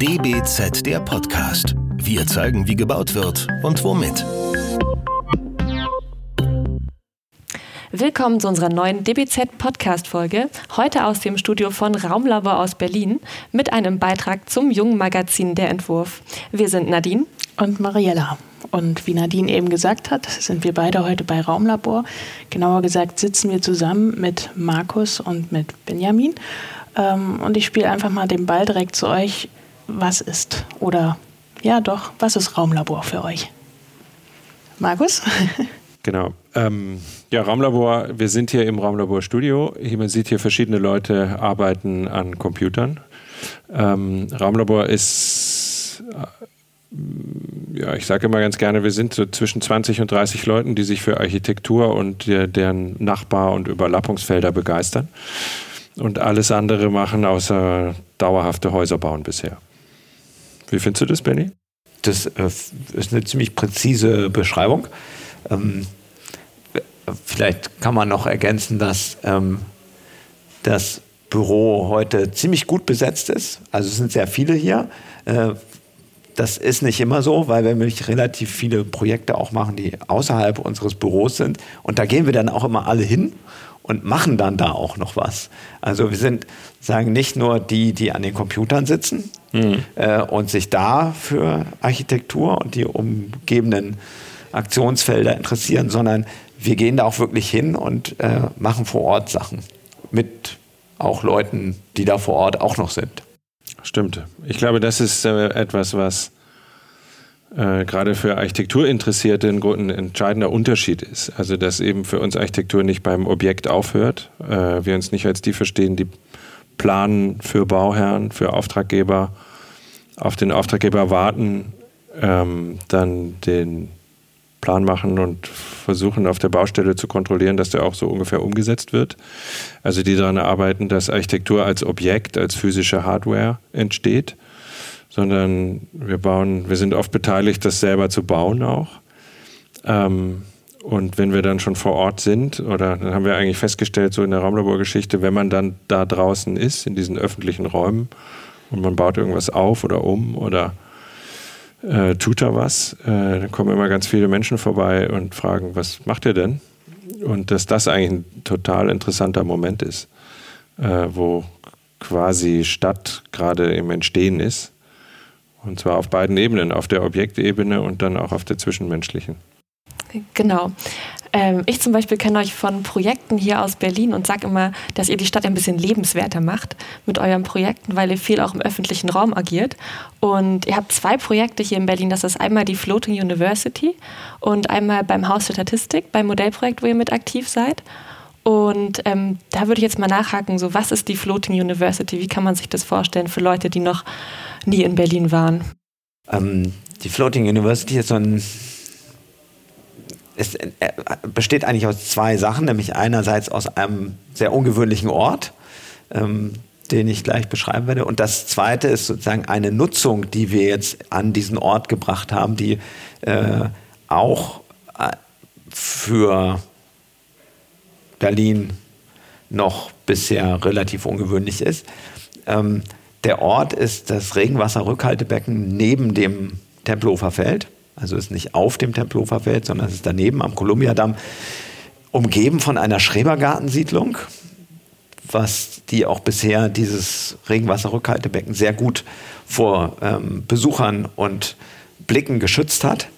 DBZ der Podcast. Wir zeigen, wie gebaut wird und womit. Willkommen zu unserer neuen DBZ Podcast Folge. Heute aus dem Studio von Raumlabor aus Berlin mit einem Beitrag zum jungen Magazin Der Entwurf. Wir sind Nadine und Mariella. Und wie Nadine eben gesagt hat, sind wir beide heute bei Raumlabor. Genauer gesagt sitzen wir zusammen mit Markus und mit Benjamin. Ähm, und ich spiele einfach mal den Ball direkt zu euch. Was ist oder ja doch, was ist Raumlabor für euch? Markus? Genau. Ähm, ja, Raumlabor, wir sind hier im Raumlabor Studio. Man sieht hier verschiedene Leute arbeiten an Computern. Ähm, Raumlabor ist, äh, ja, ich sage immer ganz gerne, wir sind so zwischen 20 und 30 Leuten, die sich für Architektur und der, deren Nachbar- und Überlappungsfelder begeistern und alles andere machen, außer dauerhafte Häuser bauen bisher. Wie findest du das, Benny? Das äh, ist eine ziemlich präzise Beschreibung. Ähm, vielleicht kann man noch ergänzen, dass ähm, das Büro heute ziemlich gut besetzt ist. Also es sind sehr viele hier. Äh, das ist nicht immer so, weil wir nämlich relativ viele Projekte auch machen, die außerhalb unseres Büros sind. Und da gehen wir dann auch immer alle hin und machen dann da auch noch was. Also wir sind, sagen nicht nur die, die an den Computern sitzen mhm. äh, und sich da für Architektur und die umgebenden Aktionsfelder interessieren, sondern wir gehen da auch wirklich hin und äh, machen vor Ort Sachen mit auch Leuten, die da vor Ort auch noch sind. Stimmt. Ich glaube, das ist äh, etwas, was äh, gerade für Architekturinteressierte ein, ein, entscheidender Unterschied ist. Also, dass eben für uns Architektur nicht beim Objekt aufhört. Äh, wir uns nicht als die verstehen, die planen für Bauherren, für Auftraggeber, auf den Auftraggeber warten, ähm, dann den Plan machen und versuchen auf der Baustelle zu kontrollieren, dass der auch so ungefähr umgesetzt wird. Also die daran arbeiten, dass Architektur als Objekt, als physische Hardware entsteht, sondern wir bauen, wir sind oft beteiligt, das selber zu bauen auch. Ähm, und wenn wir dann schon vor Ort sind, oder dann haben wir eigentlich festgestellt, so in der Raumlaborgeschichte, wenn man dann da draußen ist, in diesen öffentlichen Räumen, und man baut irgendwas auf oder um oder äh, tut da was. Äh, dann kommen immer ganz viele Menschen vorbei und fragen, was macht ihr denn? Und dass das eigentlich ein total interessanter Moment ist, äh, wo quasi Stadt gerade im Entstehen ist. Und zwar auf beiden Ebenen, auf der Objektebene und dann auch auf der zwischenmenschlichen. Genau. Ähm, ich zum Beispiel kenne euch von Projekten hier aus Berlin und sage immer, dass ihr die Stadt ein bisschen lebenswerter macht mit euren Projekten, weil ihr viel auch im öffentlichen Raum agiert. Und ihr habt zwei Projekte hier in Berlin. Das ist einmal die Floating University und einmal beim Haus für Statistik, beim Modellprojekt, wo ihr mit aktiv seid. Und ähm, da würde ich jetzt mal nachhaken, so was ist die Floating University? Wie kann man sich das vorstellen für Leute, die noch nie in Berlin waren? Ähm, die Floating University ist so ein es äh, besteht eigentlich aus zwei Sachen, nämlich einerseits aus einem sehr ungewöhnlichen Ort, ähm, den ich gleich beschreiben werde. Und das zweite ist sozusagen eine Nutzung, die wir jetzt an diesen Ort gebracht haben, die äh, auch äh, für Berlin noch bisher relativ ungewöhnlich ist. Ähm, der Ort ist das Regenwasserrückhaltebecken neben dem Tempelhofer Feld. Also ist nicht auf dem Tempelhofer Feld, sondern es ist daneben am Kolumbiadamm, umgeben von einer Schrebergartensiedlung, was die auch bisher dieses Regenwasserrückhaltebecken sehr gut vor ähm, Besuchern und Blicken geschützt hat.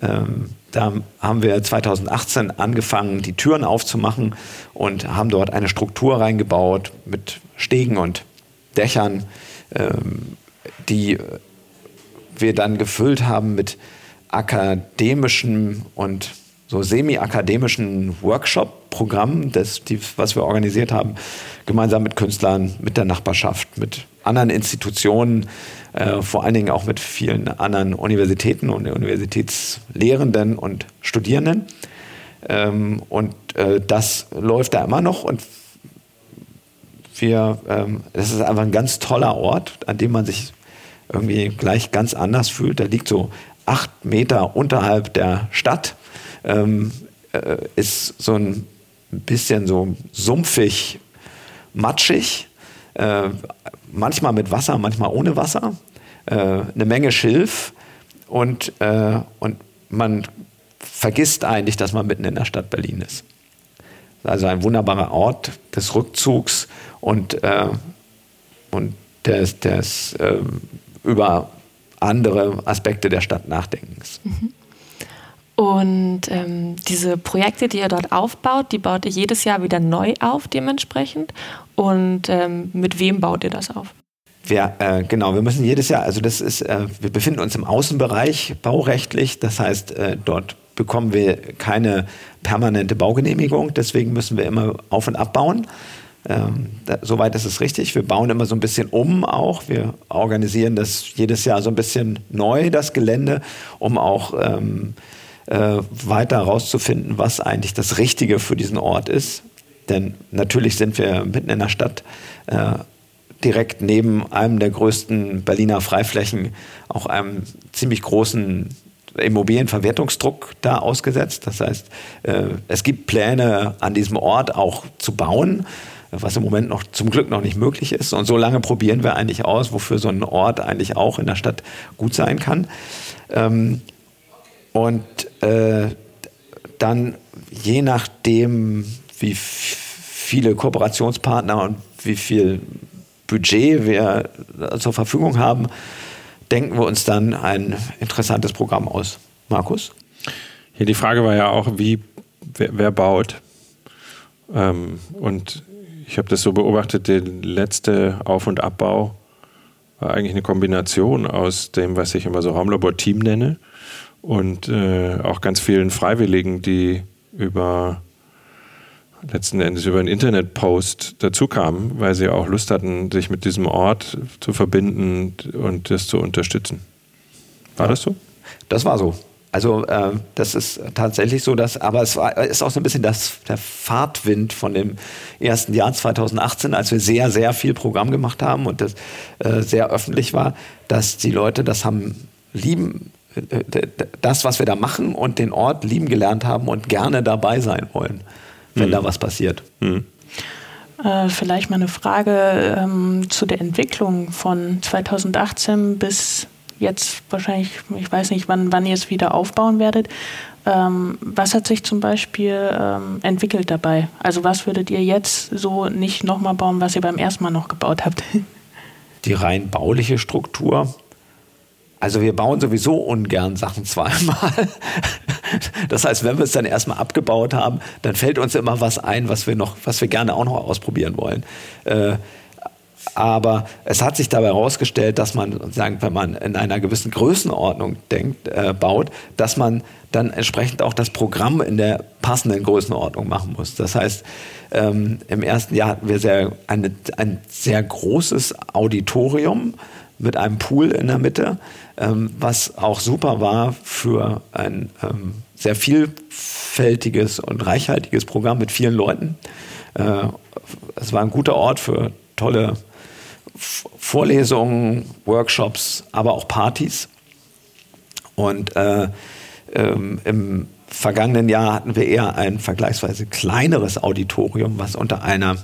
Ähm, da haben wir 2018 angefangen, die Türen aufzumachen und haben dort eine Struktur reingebaut mit Stegen und Dächern, ähm, die wir dann gefüllt haben mit akademischen und so semi-akademischen Workshop-Programm, das, die, was wir organisiert haben, gemeinsam mit Künstlern, mit der Nachbarschaft, mit anderen Institutionen, äh, vor allen Dingen auch mit vielen anderen Universitäten und Universitätslehrenden und Studierenden. Ähm, und äh, das läuft da immer noch und wir, ähm, das ist einfach ein ganz toller Ort, an dem man sich irgendwie gleich ganz anders fühlt. Da liegt so acht Meter unterhalb der Stadt, ähm, äh, ist so ein bisschen so sumpfig, matschig, äh, manchmal mit Wasser, manchmal ohne Wasser. äh, eine Menge Schilf und, äh, und man vergisst eigentlich, dass man mitten in der Stadt Berlin ist. Also ein wunderbarer Ort des Rückzugs und, äh, und des, des äh, über andere Aspekte der Stadt Nachdenkens. Mhm. Und ähm, diese Projekte, die ihr dort aufbaut, die baut ihr jedes Jahr wieder neu auf dementsprechend. Und ähm, mit wem baut ihr das auf? Wir, äh, genau, wir müssen jedes Jahr, also das ist, äh, wir befinden uns im Außenbereich baurechtlich, das heißt, äh, dort bekommen wir keine permanente Baugenehmigung, deswegen müssen wir immer auf- und abbauen. Ähm, da, soweit ist es richtig. Wir bauen immer so ein bisschen um auch. Wir organisieren das jedes Jahr so ein bisschen neu, das Gelände, um auch ähm, äh, weiter herauszufinden, was eigentlich das Richtige für diesen Ort ist. Denn natürlich sind wir mitten in der Stadt, äh, direkt neben einem der größten Berliner Freiflächen, auch einem ziemlich großen Immobilienverwertungsdruck da ausgesetzt. Das heißt, äh, es gibt Pläne an diesem Ort auch zu bauen was im Moment noch zum Glück noch nicht möglich ist. Und so lange probieren wir eigentlich aus, wofür so ein Ort eigentlich auch in der Stadt gut sein kann. Ähm, und äh, dann je nachdem, wie viele Kooperationspartner und wie viel Budget wir zur Verfügung haben, denken wir uns dann ein interessantes Programm aus. Markus? Hier die Frage war ja auch, wie wer, wer baut. Ähm, und ich habe das so beobachtet, der letzte Auf- und Abbau war eigentlich eine Kombination aus dem, was ich immer so Raumlabor-Team nenne und äh, auch ganz vielen Freiwilligen, die über letzten Endes über einen Internetpost dazu kamen, weil sie auch Lust hatten, sich mit diesem Ort zu verbinden und das zu unterstützen. War das so? Das war so. Also äh, das ist tatsächlich so, dass, aber es war, ist auch so ein bisschen das, der Fahrtwind von dem ersten Jahr 2018, als wir sehr, sehr viel Programm gemacht haben und das äh, sehr öffentlich war, dass die Leute das haben lieben, äh, das, was wir da machen und den Ort lieben gelernt haben und gerne dabei sein wollen, wenn mhm. da was passiert. Mhm. Äh, vielleicht mal eine Frage ähm, zu der Entwicklung von 2018 bis jetzt wahrscheinlich, ich weiß nicht, wann, wann ihr es wieder aufbauen werdet. Ähm, was hat sich zum Beispiel ähm, entwickelt dabei? Also was würdet ihr jetzt so nicht nochmal bauen, was ihr beim ersten Mal noch gebaut habt? Die rein bauliche Struktur. Also wir bauen sowieso ungern Sachen zweimal. Das heißt, wenn wir es dann erstmal abgebaut haben, dann fällt uns immer was ein, was wir noch, was wir gerne auch noch ausprobieren wollen. Äh, aber es hat sich dabei herausgestellt, dass man, wenn man in einer gewissen Größenordnung denkt, äh, baut, dass man dann entsprechend auch das Programm in der passenden Größenordnung machen muss. Das heißt, ähm, im ersten Jahr hatten wir sehr, eine, ein sehr großes Auditorium mit einem Pool in der Mitte, ähm, was auch super war für ein ähm, sehr vielfältiges und reichhaltiges Programm mit vielen Leuten. Äh, es war ein guter Ort für tolle Vorlesungen, Workshops, aber auch Partys. Und äh, ähm, im vergangenen Jahr hatten wir eher ein vergleichsweise kleineres Auditorium, was unter einer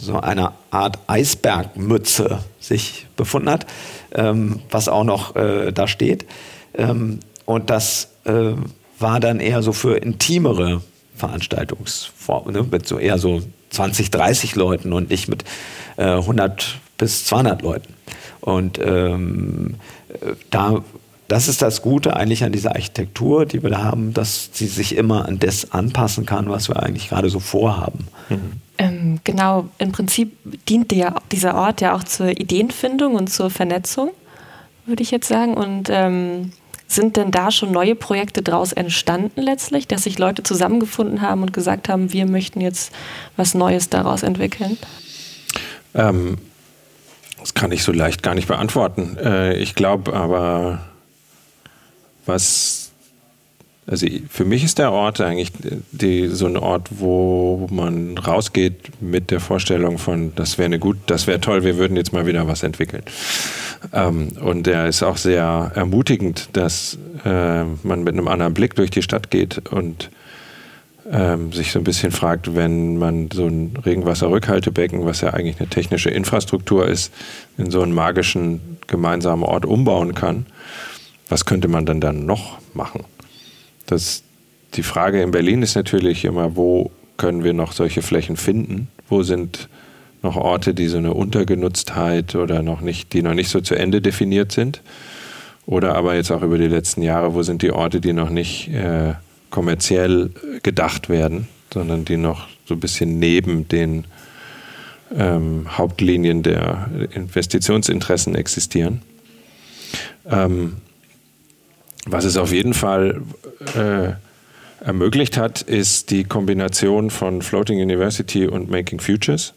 so einer Art Eisbergmütze sich befunden hat, ähm, was auch noch äh, da steht. Ähm, und das äh, war dann eher so für intimere Veranstaltungsformen, ne, mit so eher so 20, 30 Leuten und nicht mit äh, 100 bis 200 Leuten. Und ähm, da, das ist das Gute eigentlich an dieser Architektur, die wir da haben, dass sie sich immer an das anpassen kann, was wir eigentlich gerade so vorhaben. Mhm. Ähm, genau, im Prinzip dient der, dieser Ort ja auch zur Ideenfindung und zur Vernetzung, würde ich jetzt sagen. Und ähm, sind denn da schon neue Projekte daraus entstanden letztlich, dass sich Leute zusammengefunden haben und gesagt haben, wir möchten jetzt was Neues daraus entwickeln? Ähm, das kann ich so leicht gar nicht beantworten. Äh, ich glaube aber, was, also für mich ist der Ort eigentlich die, so ein Ort, wo man rausgeht mit der Vorstellung von, das wäre gut, das wäre toll, wir würden jetzt mal wieder was entwickeln. Ähm, und der ist auch sehr ermutigend, dass äh, man mit einem anderen Blick durch die Stadt geht und ähm, sich so ein bisschen fragt, wenn man so ein Regenwasserrückhaltebecken, was ja eigentlich eine technische Infrastruktur ist, in so einen magischen gemeinsamen Ort umbauen kann, was könnte man dann dann noch machen? Das, die Frage in Berlin ist natürlich immer, wo können wir noch solche Flächen finden? Wo sind noch Orte, die so eine Untergenutztheit oder noch nicht, die noch nicht so zu Ende definiert sind? Oder aber jetzt auch über die letzten Jahre, wo sind die Orte, die noch nicht äh, kommerziell gedacht werden, sondern die noch so ein bisschen neben den ähm, Hauptlinien der Investitionsinteressen existieren. Ähm, was es auf jeden Fall äh, ermöglicht hat, ist die Kombination von Floating University und Making Futures.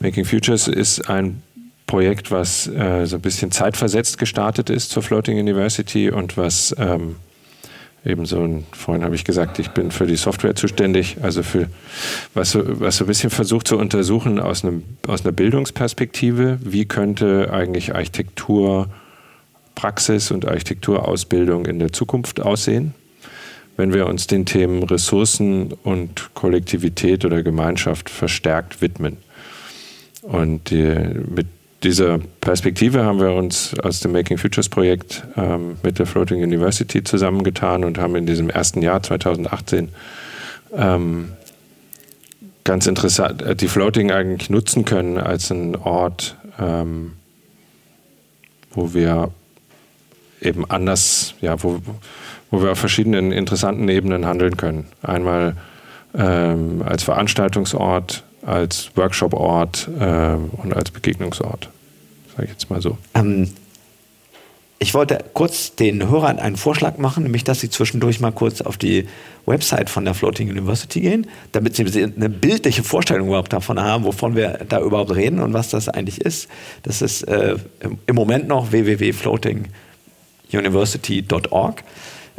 Making Futures ist ein Projekt, was äh, so ein bisschen zeitversetzt gestartet ist zur Floating University und was ähm, eben so ein, vorhin habe ich gesagt, ich bin für die Software zuständig, also für was so, was so ein bisschen versucht zu untersuchen aus, einem, aus einer Bildungsperspektive, wie könnte eigentlich Architekturpraxis und Architekturausbildung in der Zukunft aussehen, wenn wir uns den Themen Ressourcen und Kollektivität oder Gemeinschaft verstärkt widmen. Und die, mit dieser Perspektive haben wir uns aus dem Making Futures Projekt ähm, mit der Floating University zusammengetan und haben in diesem ersten Jahr 2018 ähm, ganz interessant äh, die Floating eigentlich nutzen können als einen Ort, ähm, wo wir eben anders, ja, wo, wo wir auf verschiedenen interessanten Ebenen handeln können. Einmal ähm, als Veranstaltungsort, als Workshop-Ort äh, und als Begegnungsort. Sage ich jetzt mal so. Ähm, ich wollte kurz den Hörern einen Vorschlag machen, nämlich dass sie zwischendurch mal kurz auf die Website von der Floating University gehen, damit sie eine bildliche Vorstellung überhaupt davon haben, wovon wir da überhaupt reden und was das eigentlich ist. Das ist äh, im Moment noch www.floatinguniversity.org.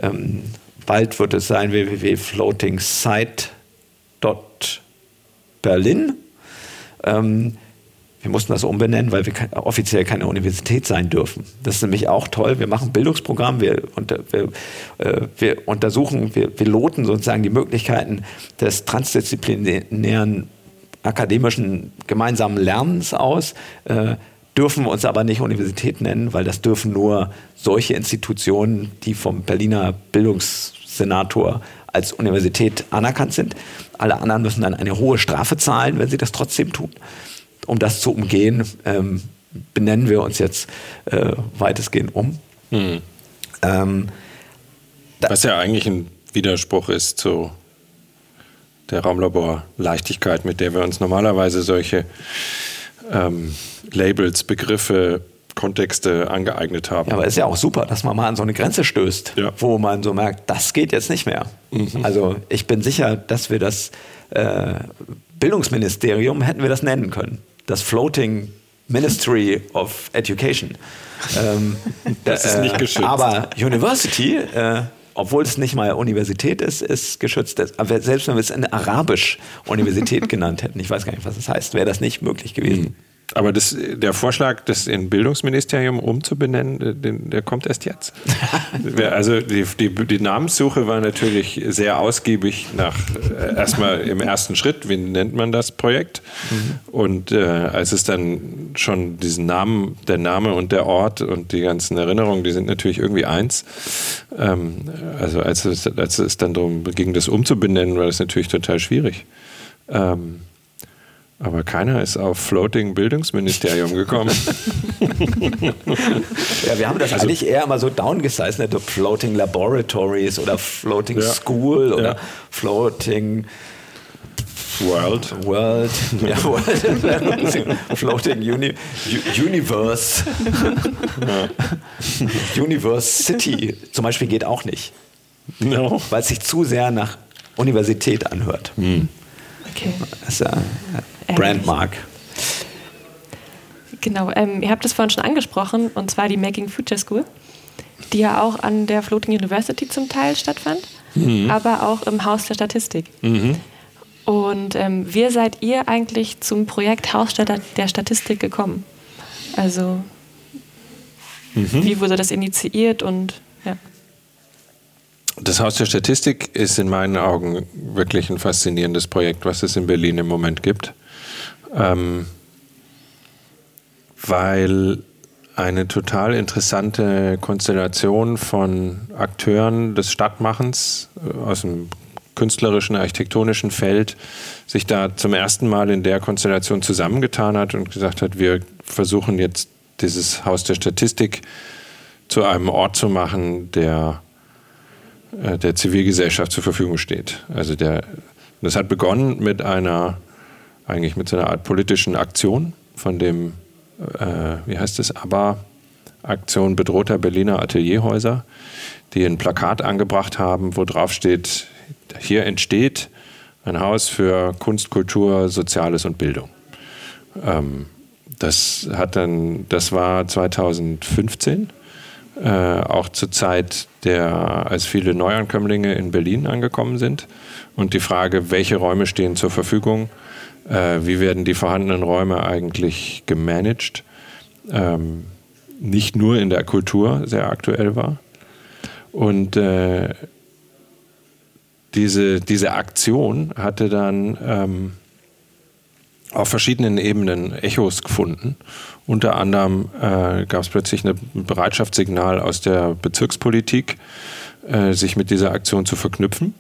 Ähm, bald wird es sein www.floatingsite.berlin. Ähm, wir mussten das umbenennen, weil wir offiziell keine Universität sein dürfen. Das ist nämlich auch toll. Wir machen Bildungsprogramm, wir, unter, wir, äh, wir untersuchen, wir, wir loten sozusagen die Möglichkeiten des transdisziplinären akademischen gemeinsamen Lernens aus, äh, dürfen uns aber nicht Universität nennen, weil das dürfen nur solche Institutionen, die vom Berliner Bildungssenator als Universität anerkannt sind. Alle anderen müssen dann eine hohe Strafe zahlen, wenn sie das trotzdem tun um das zu umgehen, ähm, benennen wir uns jetzt äh, weitestgehend um. Hm. Ähm, Was ja eigentlich ein Widerspruch ist zu der Raumlabor-Leichtigkeit, mit der wir uns normalerweise solche ähm, Labels, Begriffe, Kontexte angeeignet haben. Ja, aber ist ja auch super, dass man mal an so eine Grenze stößt, ja. wo man so merkt, das geht jetzt nicht mehr. Mhm. Also ich bin sicher, dass wir das äh, Bildungsministerium hätten wir das nennen können das Floating Ministry of Education. Ähm, das ist nicht geschützt. Aber University, äh, obwohl es nicht mal Universität ist, ist geschützt. Aber selbst wenn wir es eine Arabisch-Universität genannt hätten, ich weiß gar nicht, was das heißt, wäre das nicht möglich gewesen. Mhm. Aber das, der Vorschlag, das in Bildungsministerium umzubenennen, äh, den, der kommt erst jetzt. also die, die, die, Namenssuche war natürlich sehr ausgiebig nach äh, erstmal im ersten Schritt, wie nennt man das Projekt? Mhm. Und äh, als es dann schon diesen Namen, der Name und der Ort und die ganzen Erinnerungen, die sind natürlich irgendwie eins. Ähm, also als es, als es dann darum ging, das umzubenennen, war das natürlich total schwierig. Ähm, aber keiner ist auf Floating Bildungsministerium gekommen. ja, wir haben das also, eigentlich eher mal so downgesized, ne? Floating Laboratories oder Floating ja, School oder ja. Floating World. World. Ja, World. Floating Uni Universe. Ja. Universe City zum Beispiel geht auch nicht. No. Weil es sich zu sehr nach Universität anhört. Hm. Okay. Ja Brandmark. Genau, ähm, ihr habt es vorhin schon angesprochen, und zwar die Making Future School, die ja auch an der Floating University zum Teil stattfand, mhm. aber auch im Haus der Statistik. Mhm. Und ähm, wie seid ihr eigentlich zum Projekt Haus der Statistik gekommen? Also, mhm. wie wurde das initiiert und ja. Das Haus der Statistik ist in meinen Augen wirklich ein faszinierendes Projekt, was es in Berlin im Moment gibt. Ähm, weil eine total interessante Konstellation von Akteuren des Stadtmachens äh, aus dem künstlerischen, architektonischen Feld sich da zum ersten Mal in der Konstellation zusammengetan hat und gesagt hat, wir versuchen jetzt dieses Haus der Statistik zu einem Ort zu machen, der äh, der Zivilgesellschaft zur Verfügung steht. Also der, das hat begonnen mit einer, eigentlich mit so einer Art politischen Aktion von dem, äh, wie heißt es, ABBA, Aktion bedrohter Berliner Atelierhäuser, die ein Plakat angebracht haben, wo drauf steht, hier entsteht ein Haus für Kunst, Kultur, Soziales und Bildung. Ähm, das hat dann, das war 2015 äh, auch zur Zeit der, als viele Neuankömmlinge in Berlin angekommen sind. Und die Frage, welche Räume stehen zur Verfügung, äh, wie werden die vorhandenen Räume eigentlich gemanagt, ähm, nicht nur in der Kultur sehr aktuell war. Und äh, diese, diese Aktion hatte dann ähm, auf verschiedenen Ebenen Echos gefunden. Unter anderem äh, gab es plötzlich ein Bereitschaftssignal aus der Bezirkspolitik, äh, sich mit dieser Aktion zu verknüpfen.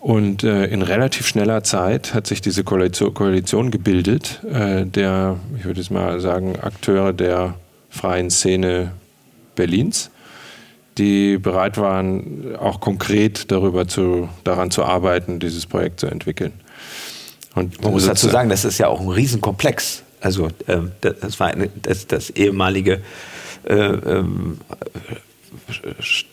Und äh, in relativ schneller Zeit hat sich diese Koalition, Koalition gebildet, äh, der, ich würde jetzt mal sagen, Akteure der freien Szene Berlins, die bereit waren, auch konkret darüber zu, daran zu arbeiten, dieses Projekt zu entwickeln. Und Man muss dazu sagen, das ist ja auch ein Riesenkomplex. Also ähm, das war eine, das, das ehemalige äh, ähm,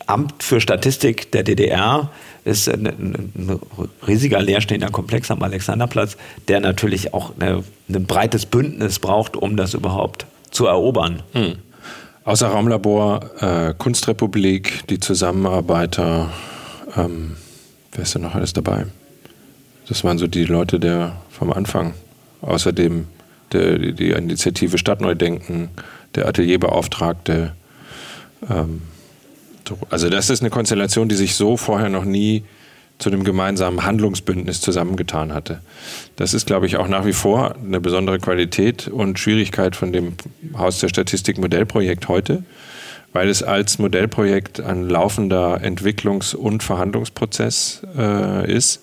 Amt für Statistik der DDR ist ein, ein, riesiger leerstehender Komplex am Alexanderplatz, der natürlich auch eine, ein breites Bündnis braucht, um das überhaupt zu erobern. Hm. Außer Raumlabor, äh, Kunstrepublik, die Zusammenarbeiter, ähm, wer ist denn noch alles dabei? Das waren so die Leute der vom Anfang. Außerdem der, die Initiative Stadtneudenken, der Atelierbeauftragte. Ähm, also das ist eine Konstellation, die sich so vorher noch nie zu einem gemeinsamen Handlungsbündnis zusammengetan hatte. Das ist, glaube ich, auch nach wie vor eine besondere Qualität und Schwierigkeit von dem Haus der Statistik Modellprojekt heute, weil es als Modellprojekt ein laufender Entwicklungs- und Verhandlungsprozess äh, ist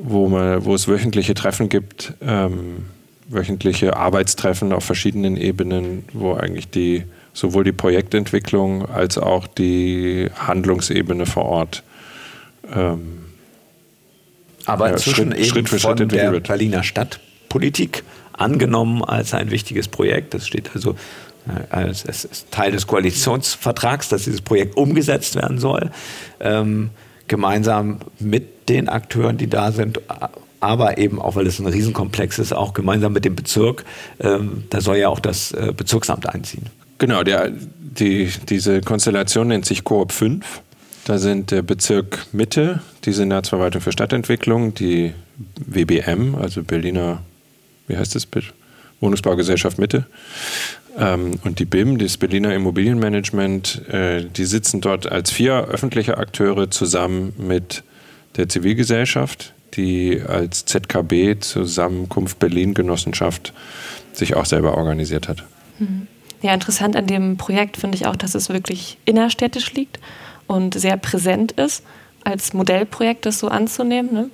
wo, man, wo es wöchentliche Treffen gibt, ähm, wöchentliche Arbeitstreffen auf verschiedenen Ebenen, wo eigentlich die sowohl die Projektentwicklung als auch die Handlungsebene vor Ort ähm, aber inzwischen Schritt, eben Schritt für Schritt von der wird. Berliner Stadtpolitik angenommen als ein wichtiges Projekt. Das steht also äh, als, als Teil des Koalitionsvertrags, dass dieses Projekt umgesetzt werden soll. Ähm, gemeinsam mit den Akteuren, die da sind, aber eben auch, weil es ein Riesenkomplex ist, auch gemeinsam mit dem Bezirk. Ähm, da soll ja auch das äh, Bezirksamt einziehen. Genau, der, die, diese Konstellation nennt sich Koop 5. Da sind der Bezirk Mitte, die Senatsverwaltung für Stadtentwicklung, die WBM, also Berliner, wie heißt das? Wohnungsbaugesellschaft Mitte, ähm, und die BIM, das Berliner Immobilienmanagement, äh, die sitzen dort als vier öffentliche Akteure zusammen mit der Zivilgesellschaft, die als ZKB Zusammenkunft Berlin Genossenschaft sich auch selber organisiert hat. Mhm. Ja, interessant an dem Projekt finde ich auch, dass es wirklich innerstädtisch liegt und sehr präsent ist, als Modellprojekt das so anzunehmen. Ne?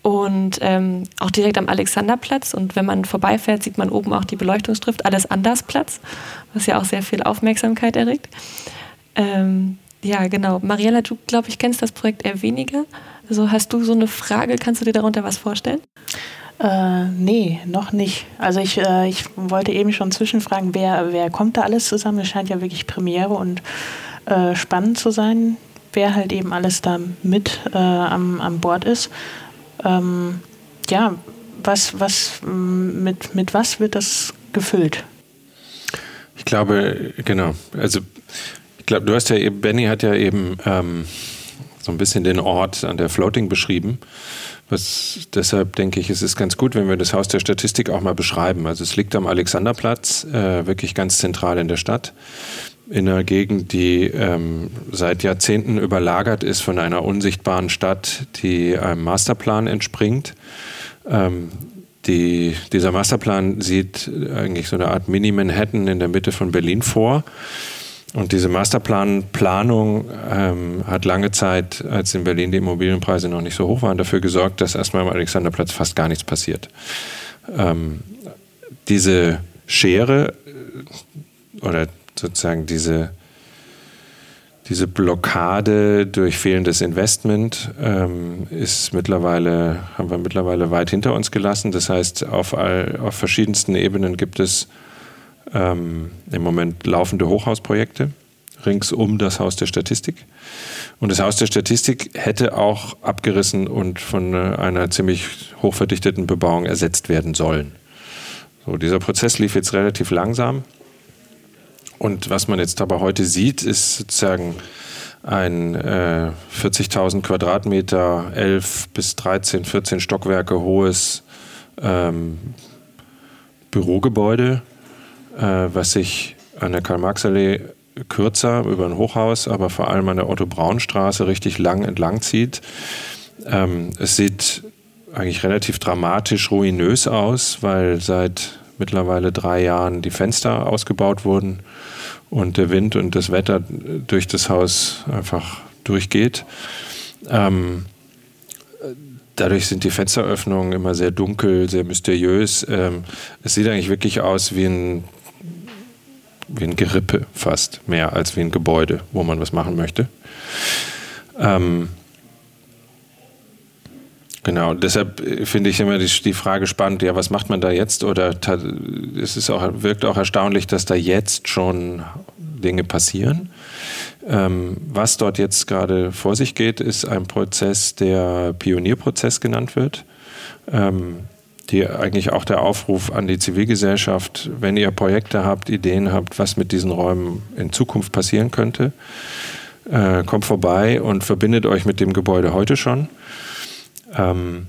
und ähm, auch direkt am Alexanderplatz. Und wenn man vorbeifährt, sieht man oben auch die Beleuchtungsschrift Alles Andersplatz, was ja auch sehr viel Aufmerksamkeit erregt. Ähm, ja, genau. Mariella, du, glaube ich, kennst das Projekt eher weniger. Also hast du so eine Frage, kannst du dir darunter was vorstellen? Äh, nee, noch nicht. Also ich, äh, ich wollte eben schon zwischenfragen, wer, wer kommt da alles zusammen? Es scheint ja wirklich Premiere und äh, spannend zu sein, wer halt eben alles da mit äh, am, am Bord ist ähm, ja, was, was, mit, mit was wird das gefüllt? Ich glaube, genau. Also, ich glaube, du hast ja eben, Benny hat ja eben ähm, so ein bisschen den Ort an der Floating beschrieben. Was, deshalb denke ich, es ist ganz gut, wenn wir das Haus der Statistik auch mal beschreiben. Also es liegt am Alexanderplatz, äh, wirklich ganz zentral in der Stadt. in einer Gegend, die ähm, seit Jahrzehnten überlagert ist von einer unsichtbaren Stadt, die einem Masterplan entspringt. Ähm, die, dieser Masterplan sieht eigentlich so eine Art Mini-Manhattan in der Mitte von Berlin vor. Und diese Masterplanplanung ähm, hat lange Zeit, als in Berlin die Immobilienpreise noch nicht so hoch waren, dafür gesorgt, dass erstmal am Alexanderplatz fast gar nichts passiert. Ähm, diese Schere äh, oder sozusagen diese, diese Blockade durch fehlendes Investment ähm, ist mittlerweile, haben wir mittlerweile weit hinter uns gelassen. Das heißt, auf, all, auf verschiedensten Ebenen gibt es ähm, im Moment laufende Hochhausprojekte rings um das Haus der Statistik. Und das Haus der Statistik hätte auch abgerissen und von äh, einer ziemlich hochverdichteten Bebauung ersetzt werden sollen. So, dieser Prozess lief jetzt relativ langsam. Und was man jetzt aber heute sieht, ist sozusagen ein äh, 40.000 Quadratmeter, 11 bis 13, 14 Stockwerke hohes ähm, Bürogebäude was sich an der Karl-Marx-Allee kürzer über ein Hochhaus, aber vor allem an der Otto-Braun-Straße richtig lang entlang zieht. Ähm, es sieht eigentlich relativ dramatisch ruinös aus, weil seit mittlerweile drei Jahren die Fenster ausgebaut wurden und der Wind und das Wetter durch das Haus einfach durchgeht. Ähm, dadurch sind die Fensteröffnungen immer sehr dunkel, sehr mysteriös. Ähm, es sieht eigentlich wirklich aus wie ein wie ein Gerippe fast, mehr als wie ein Gebäude, wo man was machen möchte. Ähm, genau, deshalb finde ich immer die, die, Frage spannend, ja, was macht man da jetzt? Oder es ist auch, wirkt auch erstaunlich, dass da jetzt schon Dinge passieren. Ähm, was dort jetzt gerade vor sich geht, ist ein Prozess, der Pionierprozess genannt wird. Ähm, die eigentlich auch der Aufruf an die Zivilgesellschaft, wenn ihr Projekte habt, Ideen habt, was mit diesen Räumen in Zukunft passieren könnte, äh, kommt vorbei und verbindet euch mit dem Gebäude heute schon. Ähm,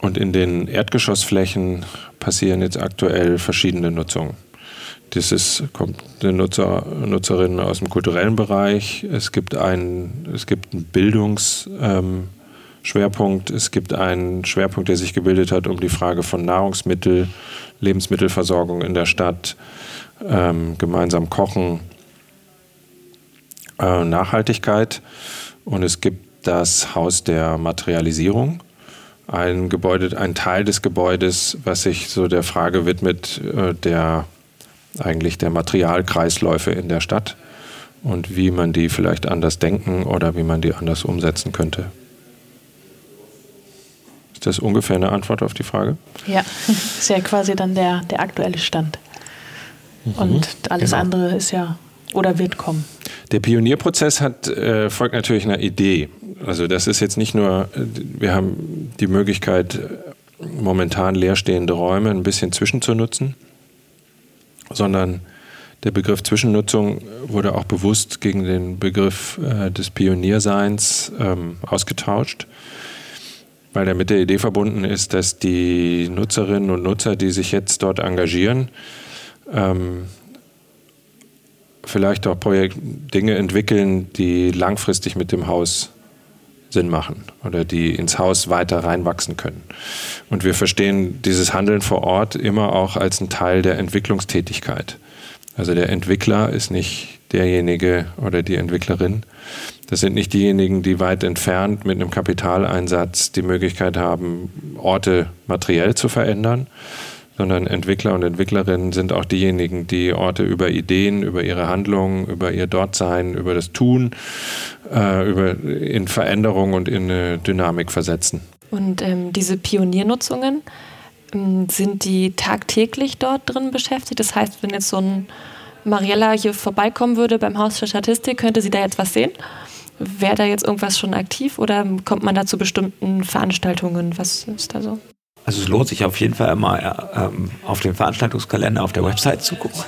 und in den Erdgeschossflächen passieren jetzt aktuell verschiedene Nutzungen. Das ist, kommt eine Nutzer, Nutzerin aus dem kulturellen Bereich. Es gibt einen, es gibt einen Bildungs, ähm, Schwerpunkt. Es gibt einen Schwerpunkt, der sich gebildet hat um die Frage von Nahrungsmittel, Lebensmittelversorgung in der Stadt, ähm, gemeinsam kochen, äh, Nachhaltigkeit. Und es gibt das Haus der Materialisierung. Ein Gebäude, ein Teil des Gebäudes, was sich so der Frage widmet, äh, der eigentlich der Materialkreisläufe in der Stadt und wie man die vielleicht anders denken oder wie man die anders umsetzen könnte. Ist das ungefähr eine Antwort auf die Frage? Ja, ist ja quasi dann der, der aktuelle Stand. Mhm. Und alles genau. andere ist ja oder wird kommen. Der Pionierprozess hat, äh, folgt natürlich einer Idee. Also das ist jetzt nicht nur, wir haben die Möglichkeit, momentan leerstehende Räume ein bisschen zwischenzunutzen, sondern der Begriff Zwischennutzung wurde auch bewusst gegen den Begriff äh, des Pionierseins ähm, ausgetauscht weil er mit der Idee verbunden ist, dass die Nutzerinnen und Nutzer, die sich jetzt dort engagieren, ähm, vielleicht auch Projekt Dinge entwickeln, die langfristig mit dem Haus Sinn machen oder die ins Haus weiter reinwachsen können. Und wir verstehen dieses Handeln vor Ort immer auch als ein Teil der Entwicklungstätigkeit. Also der Entwickler ist nicht derjenige oder die Entwicklerin, das sind nicht diejenigen, die weit entfernt mit einem Kapitaleinsatz die Möglichkeit haben, Orte materiell zu verändern, sondern Entwickler und Entwicklerinnen sind auch diejenigen, die Orte über Ideen, über ihre Handlungen, über ihr Dortsein, über das Tun, äh, über, in Veränderung und in eine Dynamik versetzen. Und ähm, diese Pioniernutzungen, ähm, sind die tagtäglich dort drin beschäftigt? Das heißt, wenn jetzt so ein Mariella hier vorbeikommen würde beim Haus der Statistik, könnte sie da jetzt was sehen? Wäre da jetzt irgendwas schon aktiv oder kommt man da zu bestimmten Veranstaltungen? Was ist da so? Also es lohnt sich auf jeden Fall immer ähm, auf den Veranstaltungskalender auf der Website zu gucken,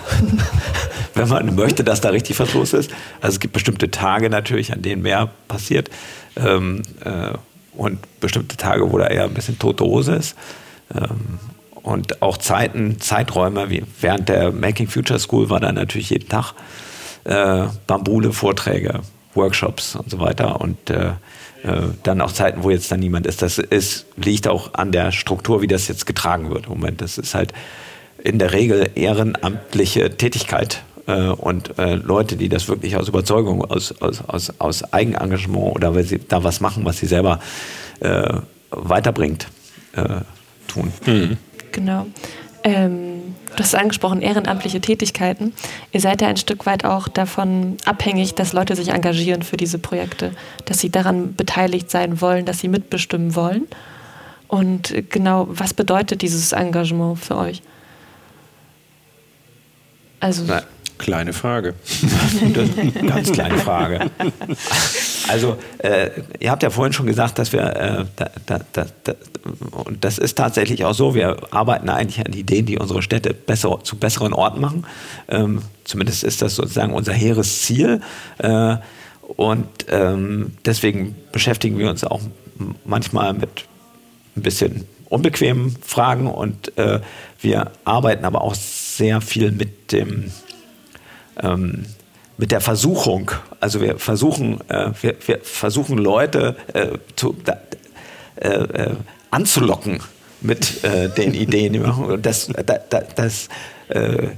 wenn man möchte, dass da richtig was los ist. Also es gibt bestimmte Tage natürlich, an denen mehr passiert ähm, äh, und bestimmte Tage, wo da eher ein bisschen tote Hose ist. Ähm, und auch Zeiten, Zeiträume, wie während der Making Future School war da natürlich jeden Tag äh, Bambule, Vorträge, Workshops und so weiter und äh, äh, dann auch Zeiten, wo jetzt dann niemand ist. Das ist, liegt auch an der Struktur, wie das jetzt getragen wird im Moment. Das ist halt in der Regel ehrenamtliche Tätigkeit äh, und äh, Leute, die das wirklich aus Überzeugung, aus, aus, aus, aus Eigenengagement oder weil sie da was machen, was sie selber weiterbringt, tun. Mhm. Genau. Ähm, Du hast angesprochen, ehrenamtliche Tätigkeiten. Ihr seid ja ein Stück weit auch davon abhängig, dass Leute sich engagieren für diese Projekte, dass sie daran beteiligt sein wollen, dass sie mitbestimmen wollen. Und genau, was bedeutet dieses Engagement für euch? Also, Na, kleine Frage. ganz kleine Frage. Also, äh, ihr habt ja vorhin schon gesagt, dass wir, äh, da, da, da, und das ist tatsächlich auch so, wir arbeiten eigentlich an Ideen, die unsere Städte besser, zu besseren Orten machen. Ähm, zumindest ist das sozusagen unser hehres Ziel. Äh, und ähm, deswegen beschäftigen wir uns auch manchmal mit ein bisschen unbequemen Fragen und äh, wir arbeiten aber auch sehr viel mit dem ähm, mit der Versuchung. Also wir versuchen, äh, wir, wir, versuchen Leute äh, zu, äh, äh, anzulocken mit äh, den Ideen, die wir machen. Das, das, das äh,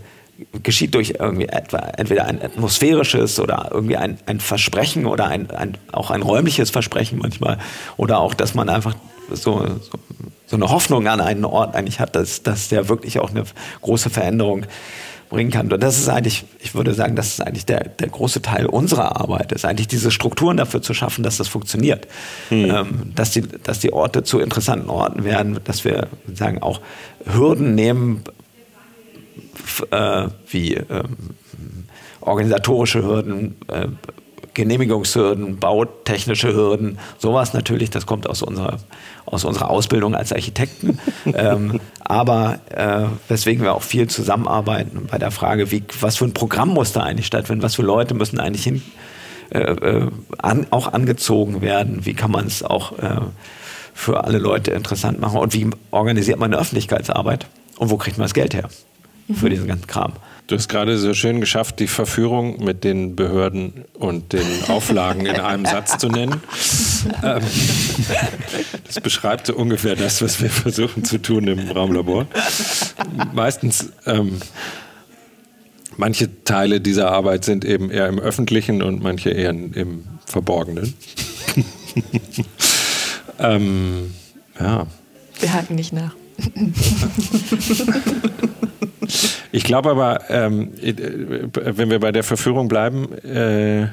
geschieht durch irgendwie etwa entweder ein atmosphärisches oder irgendwie ein, ein Versprechen oder ein, ein, auch ein räumliches Versprechen manchmal. Oder auch, dass man einfach so, so, so eine Hoffnung an einen Ort eigentlich hat, dass, dass der wirklich auch eine große Veränderung bringen kann. Und das ist eigentlich, ich würde sagen, das ist eigentlich der, der große Teil unserer Arbeit, ist eigentlich diese Strukturen dafür zu schaffen, dass das funktioniert. Hm. Ähm, dass, die, dass die Orte zu interessanten Orten werden, dass wir sagen auch Hürden nehmen, äh, wie ähm, organisatorische Hürden, äh, Genehmigungshürden, bautechnische Hürden, sowas natürlich, das kommt aus unserer, aus unserer Ausbildung als Architekten. ähm, aber äh, weswegen wir auch viel zusammenarbeiten bei der Frage, wie, was für ein Programm muss da eigentlich stattfinden, was für Leute müssen eigentlich hin, äh, äh, an, auch angezogen werden, wie kann man es auch äh, für alle Leute interessant machen? Und wie organisiert man eine Öffentlichkeitsarbeit? Und wo kriegt man das Geld her für diesen ganzen Kram. Du hast gerade so schön geschafft, die Verführung mit den Behörden und den Auflagen in einem Satz zu nennen. Ähm, das beschreibt so ungefähr das, was wir versuchen zu tun im Raumlabor. Meistens, ähm, manche Teile dieser Arbeit sind eben eher im Öffentlichen und manche eher im Verborgenen. ähm, ja. Wir haken nicht nach. Ich glaube aber, ähm, äh, wenn wir bei der Verführung bleiben, äh,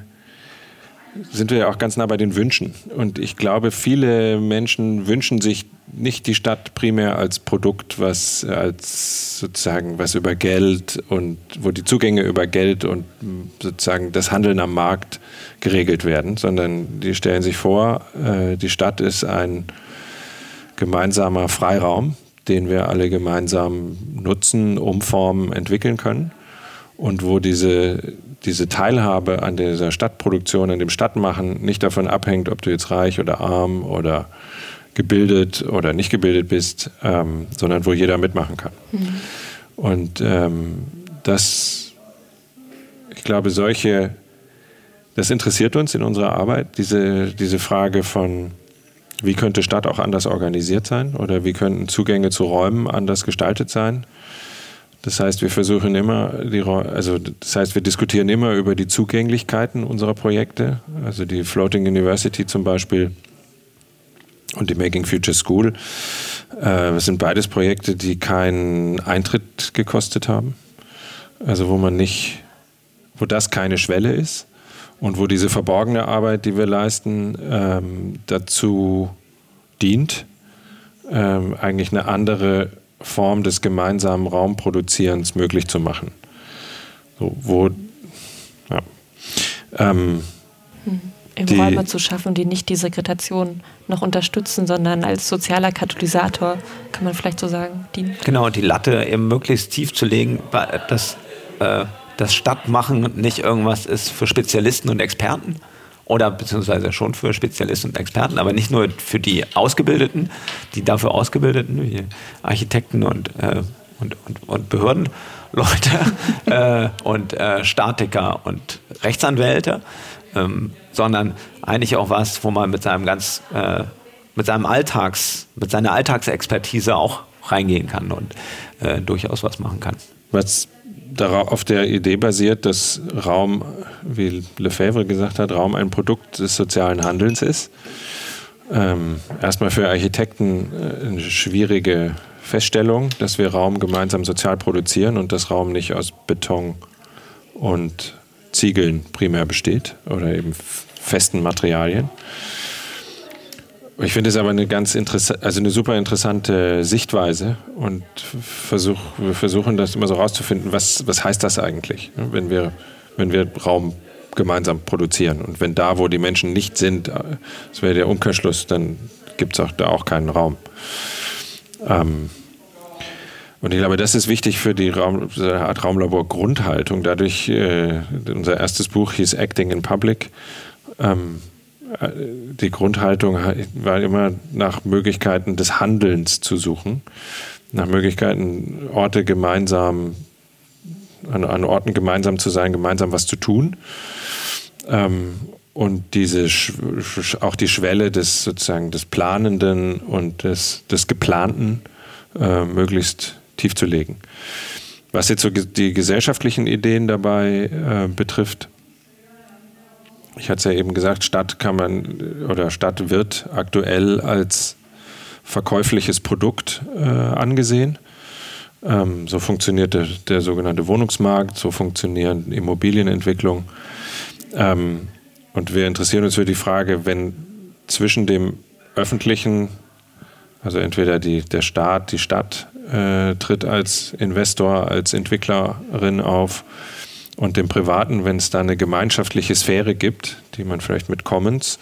sind wir ja auch ganz nah bei den Wünschen. Und ich glaube, viele Menschen wünschen sich nicht die Stadt primär als Produkt, was als sozusagen was über Geld und wo die Zugänge über Geld und sozusagen das Handeln am Markt geregelt werden, sondern die stellen sich vor, äh, die Stadt ist ein gemeinsamer Freiraum, den wir alle gemeinsam nutzen, umformen, entwickeln können. Und wo diese, diese Teilhabe an dieser Stadtproduktion, an dem Stadtmachen nicht davon abhängt, ob du jetzt reich oder arm oder gebildet oder nicht gebildet bist, ähm, sondern wo jeder mitmachen kann. Mhm. Und ähm, das, ich glaube, solche, das interessiert uns in unserer Arbeit, diese, diese Frage von wie könnte Stadt auch anders organisiert sein oder wie könnten Zugänge zu Räumen anders gestaltet sein? Das heißt, wir versuchen immer, die, also das heißt, wir diskutieren immer über die Zugänglichkeiten unserer Projekte. Also die Floating University zum Beispiel und die Making Future School. Äh, sind beides Projekte, die keinen Eintritt gekostet haben. Also wo man nicht, wo das keine Schwelle ist und wo diese verborgene Arbeit, die wir leisten, ähm, dazu dient, ähm, eigentlich eine andere Form des gemeinsamen Raumproduzierens möglich zu machen. So, wo, ja. Ähm, hm. die, Räume zu schaffen, die nicht die Segregation noch unterstützen, sondern als sozialer Katalysator, kann man vielleicht so sagen, dienen. Genau, und die Latte eben möglichst tief zu legen, dass äh, das Stadtmachen nicht irgendwas ist für Spezialisten und Experten oder beziehungsweise schon für Spezialisten und Experten, aber nicht nur für die Ausgebildeten, die dafür Ausgebildeten, wie Architekten und äh, und, und, und Behördenleute äh, und äh, Statiker und Rechtsanwälte, ähm, sondern eigentlich auch was, wo man mit seinem ganz, äh, mit seinem Alltags, mit seiner Alltagsexpertise auch reingehen kann und äh, durchaus was machen kann. Was auf der Idee basiert, dass Raum, wie Lefebvre gesagt hat, Raum ein Produkt des sozialen Handelns ist. Ähm, erstmal für Architekten äh, eine schwierige Feststellung, dass wir Raum gemeinsam sozial produzieren und dass Raum nicht aus Beton und Ziegeln primär besteht oder eben festen Materialien. Ich finde es aber eine ganz interessante, also eine super interessante Sichtweise und versuch, wir versuchen das immer so rauszufinden, was, was heißt das eigentlich, ne, wenn wir, wenn wir Raum gemeinsam produzieren. Und wenn da, wo die Menschen nicht sind, äh, das wäre der Umkehrschluss, dann gibt es auch da auch keinen Raum. Ähm, und ich glaube, das ist wichtig für die Raum, Art Raumlabor Grundhaltung. Dadurch, äh, unser erstes Buch hieß Acting in Public. Ähm, die Grundhaltung war immer nach Möglichkeiten des Handelns zu suchen, nach Möglichkeiten, Orte gemeinsam, an, an Orten gemeinsam zu sein, gemeinsam was zu tun. Ähm, und diese auch die Schwelle des sozusagen des Planenden und des, des Geplanten äh, möglichst tief zu legen. Was jetzt so die gesellschaftlichen Ideen dabei äh, betrifft, ich hatte es ja eben gesagt, Stadt kann man oder Stadt wird aktuell als verkäufliches Produkt äh, angesehen. Ähm, so funktioniert der, der, sogenannte Wohnungsmarkt, so funktionieren Immobilienentwicklung. Ähm, und wir interessieren uns für die Frage, wenn zwischen dem öffentlichen, also entweder die, der Staat, die Stadt äh, tritt als Investor, als Entwicklerin auf, und dem Privaten, wenn es da eine gemeinschaftliche Sphäre gibt, die man vielleicht mit Commons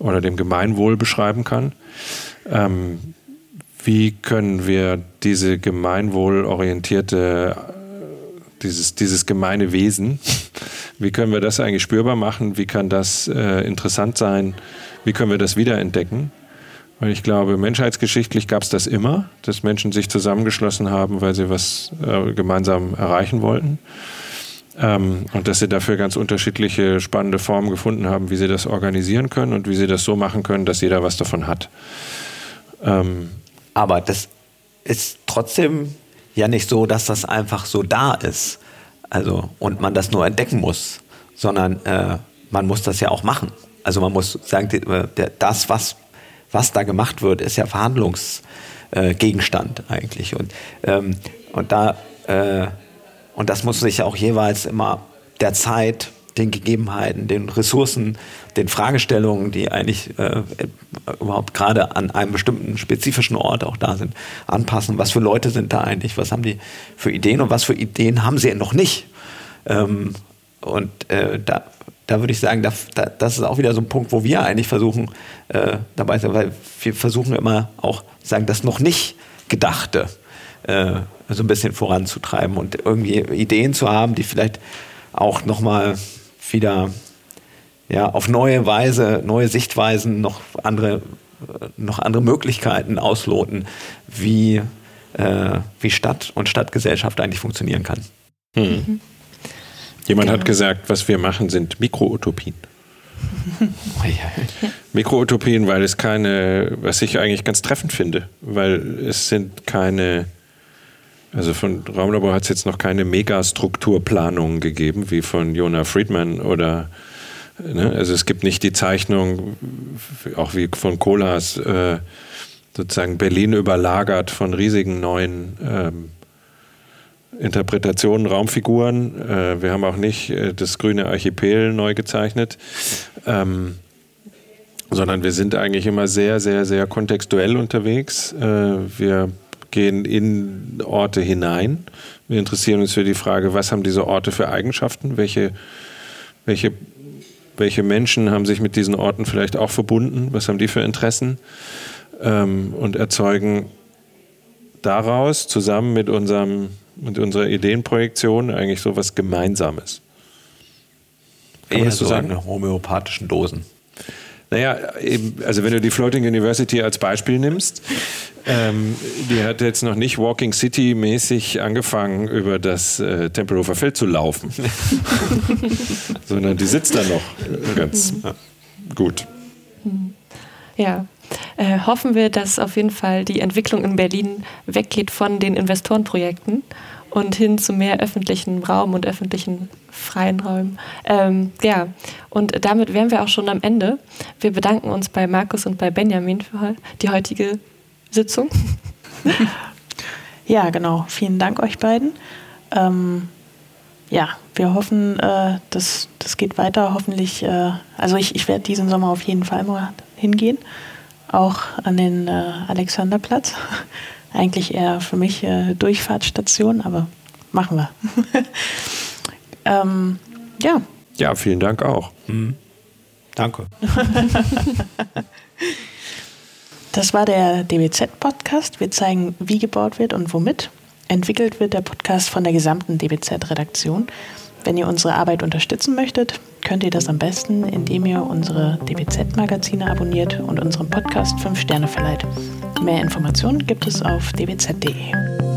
oder dem Gemeinwohl beschreiben kann. Ähm, wie können wir diese gemeinwohlorientierte, dieses, dieses gemeine Wesen, wie können wir das eigentlich spürbar machen? Wie kann das äh, interessant sein? Wie können wir das wiederentdecken? Weil ich glaube, menschheitsgeschichtlich gab es das immer, dass Menschen sich zusammengeschlossen haben, weil sie was äh, gemeinsam erreichen wollten. Ähm, und dass sie dafür ganz unterschiedliche spannende Formen gefunden haben, wie sie das organisieren können und wie sie das so machen können, dass jeder was davon hat. Ähm Aber das ist trotzdem ja nicht so, dass das einfach so da ist. Also, und man das nur entdecken muss, sondern äh, man muss das ja auch machen. Also man muss sagen, das, was, was da gemacht wird, ist ja Verhandlungsgegenstand äh, eigentlich. Und, ähm, und da äh, und das muss sich auch jeweils immer der Zeit, den Gegebenheiten, den Ressourcen, den Fragestellungen, die eigentlich äh, überhaupt gerade an einem bestimmten spezifischen Ort auch da sind, anpassen. Was für Leute sind da eigentlich? Was haben die für Ideen und was für Ideen haben sie noch nicht? Ähm, und äh, da, da würde ich sagen, da, da, das ist auch wieder so ein Punkt, wo wir eigentlich versuchen, äh, dabei zu sein, weil wir versuchen immer auch, sagen, das noch nicht Gedachte äh, so ein bisschen voranzutreiben und irgendwie Ideen zu haben, die vielleicht auch nochmal wieder ja, auf neue Weise, neue Sichtweisen, noch andere, noch andere Möglichkeiten ausloten, wie, äh, wie Stadt und Stadtgesellschaft eigentlich funktionieren kann. Hm. Mhm. Jemand genau. hat gesagt, was wir machen, sind Mikroutopien. Mikroutopien, weil es keine, was ich eigentlich ganz treffend finde, weil es sind keine also von Raumlabor hat es jetzt noch keine Megastrukturplanung gegeben, wie von Jonah Friedman oder ne? also es gibt nicht die Zeichnung, auch wie von Kohlhaas, äh, sozusagen Berlin überlagert von riesigen neuen ähm, Interpretationen, Raumfiguren. Äh, wir haben auch nicht äh, das grüne Archipel neu gezeichnet. Ähm, sondern wir sind eigentlich immer sehr, sehr, sehr kontextuell unterwegs. Äh, wir gehen in Orte hinein. Wir interessieren uns für die Frage, was haben diese Orte für Eigenschaften? Welche, welche, welche Menschen haben sich mit diesen Orten vielleicht auch verbunden? Was haben die für Interessen? Ähm, und erzeugen daraus zusammen mit, unserem, mit unserer Ideenprojektion eigentlich so was Gemeinsames. Kann Eher so sagen? homöopathischen Dosen. Naja, eben, also wenn du die Floating University als Beispiel nimmst, ähm, die hat jetzt noch nicht Walking City mäßig angefangen, über das äh, Tempelhofer Feld zu laufen, sondern die sitzt da noch ganz ja, gut. Ja, äh, hoffen wir, dass auf jeden Fall die Entwicklung in Berlin weggeht von den Investorenprojekten und hin zu mehr öffentlichen Raum und öffentlichen freien Räumen. Ähm, ja, und damit wären wir auch schon am Ende. Wir bedanken uns bei Markus und bei Benjamin für die heutige Sitzung. ja, genau. Vielen Dank euch beiden. Ähm, ja, wir hoffen, äh, dass das geht weiter. Hoffentlich, äh, also ich, ich werde diesen Sommer auf jeden Fall mal hingehen, auch an den äh, Alexanderplatz. Eigentlich eher für mich äh, Durchfahrtsstation, aber machen wir. ähm, ja. Ja, vielen Dank auch. Mhm. Danke. das war der DBZ-Podcast. Wir zeigen, wie gebaut wird und womit. Entwickelt wird der Podcast von der gesamten DBZ-Redaktion. Wenn ihr unsere Arbeit unterstützen möchtet, könnt ihr das am besten, indem ihr unsere DBZ-Magazine abonniert und unserem Podcast 5 Sterne verleiht. Mehr Informationen gibt es auf dbz.de.